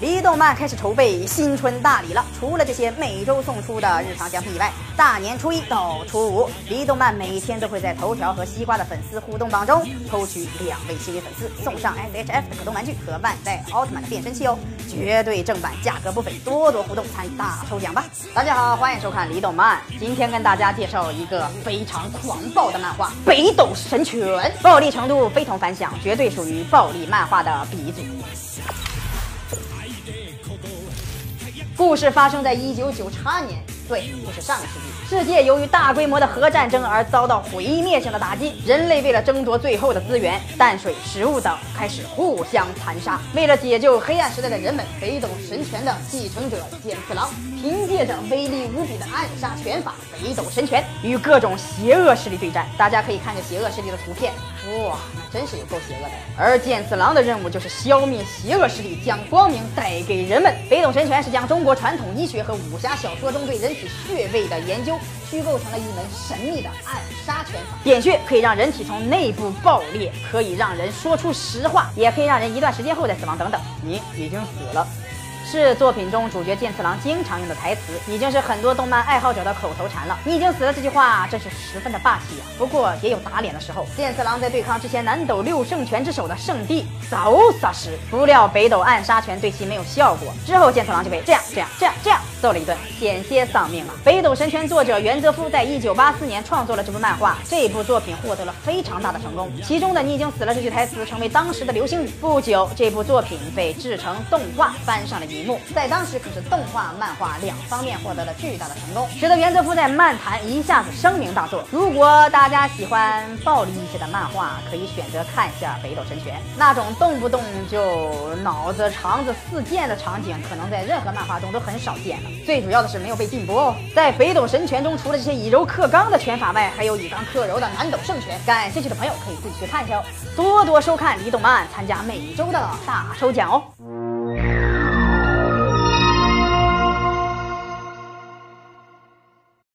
离动漫开始筹备新春大礼了。除了这些每周送出的日常奖品以外，大年初一到初五，离动漫每天都会在头条和西瓜的粉丝互动榜中抽取两位幸运粉丝，送上 S H F 的可动玩具和万代奥特曼的变身器哦，绝对正版，价格不菲，多多互动参与大抽奖吧！大家好，欢迎收看离动漫，今天跟大家介绍一个非常狂暴的漫画《北斗神拳》，暴力程度非同凡响，绝对属于暴力漫画的鼻祖。故事发生在一九九八年，对，就是上个世纪。世界由于大规模的核战争而遭到毁灭性的打击，人类为了争夺最后的资源，淡水、食物等，开始互相残杀。为了解救黑暗时代的人们，北斗神拳的继承者剑次郎，凭借着威力无比的暗杀拳法北斗神拳，与各种邪恶势力对战。大家可以看着邪恶势力的图片，哇，那真是有够邪恶的。而剑次郎的任务就是消灭邪恶势力，将光明带给人们。北斗神拳是将中国传统医学和武侠小说中对人体穴位的研究，虚构成了一门神秘的暗杀拳法。点穴可以让人体从内部爆裂，可以让人说出实话，也可以让人一段时间后再死亡。等等，你已经死了。是作品中主角剑次郎经常用的台词，已经是很多动漫爱好者的口头禅了。你已经死了这句话真是十分的霸气啊！不过也有打脸的时候。剑次郎在对抗之前南斗六圣拳之首的圣地扫洒时，不料北斗暗杀拳对其没有效果，之后剑次郎就被这样这样这样这样揍了一顿，险些丧命了。北斗神拳作者袁泽夫在一九八四年创作了这部漫画，这部作品获得了非常大的成功，其中的“你已经死了”这句台词成为当时的流行语。不久，这部作品被制成动画，搬上了一幕，在当时可是动画、漫画两方面获得了巨大的成功，使得袁泽夫在漫坛一下子声名大作。如果大家喜欢暴力一些的漫画，可以选择看一下《北斗神拳》，那种动不动就脑子肠子四溅的场景，可能在任何漫画中都很少见了。最主要的是没有被禁播哦。在《北斗神拳》中，除了这些以柔克刚的拳法外，还有以刚克柔的南斗圣拳。感兴趣的朋友可以自己去看一下哦。多多收看李动漫，参加每周的大抽奖哦。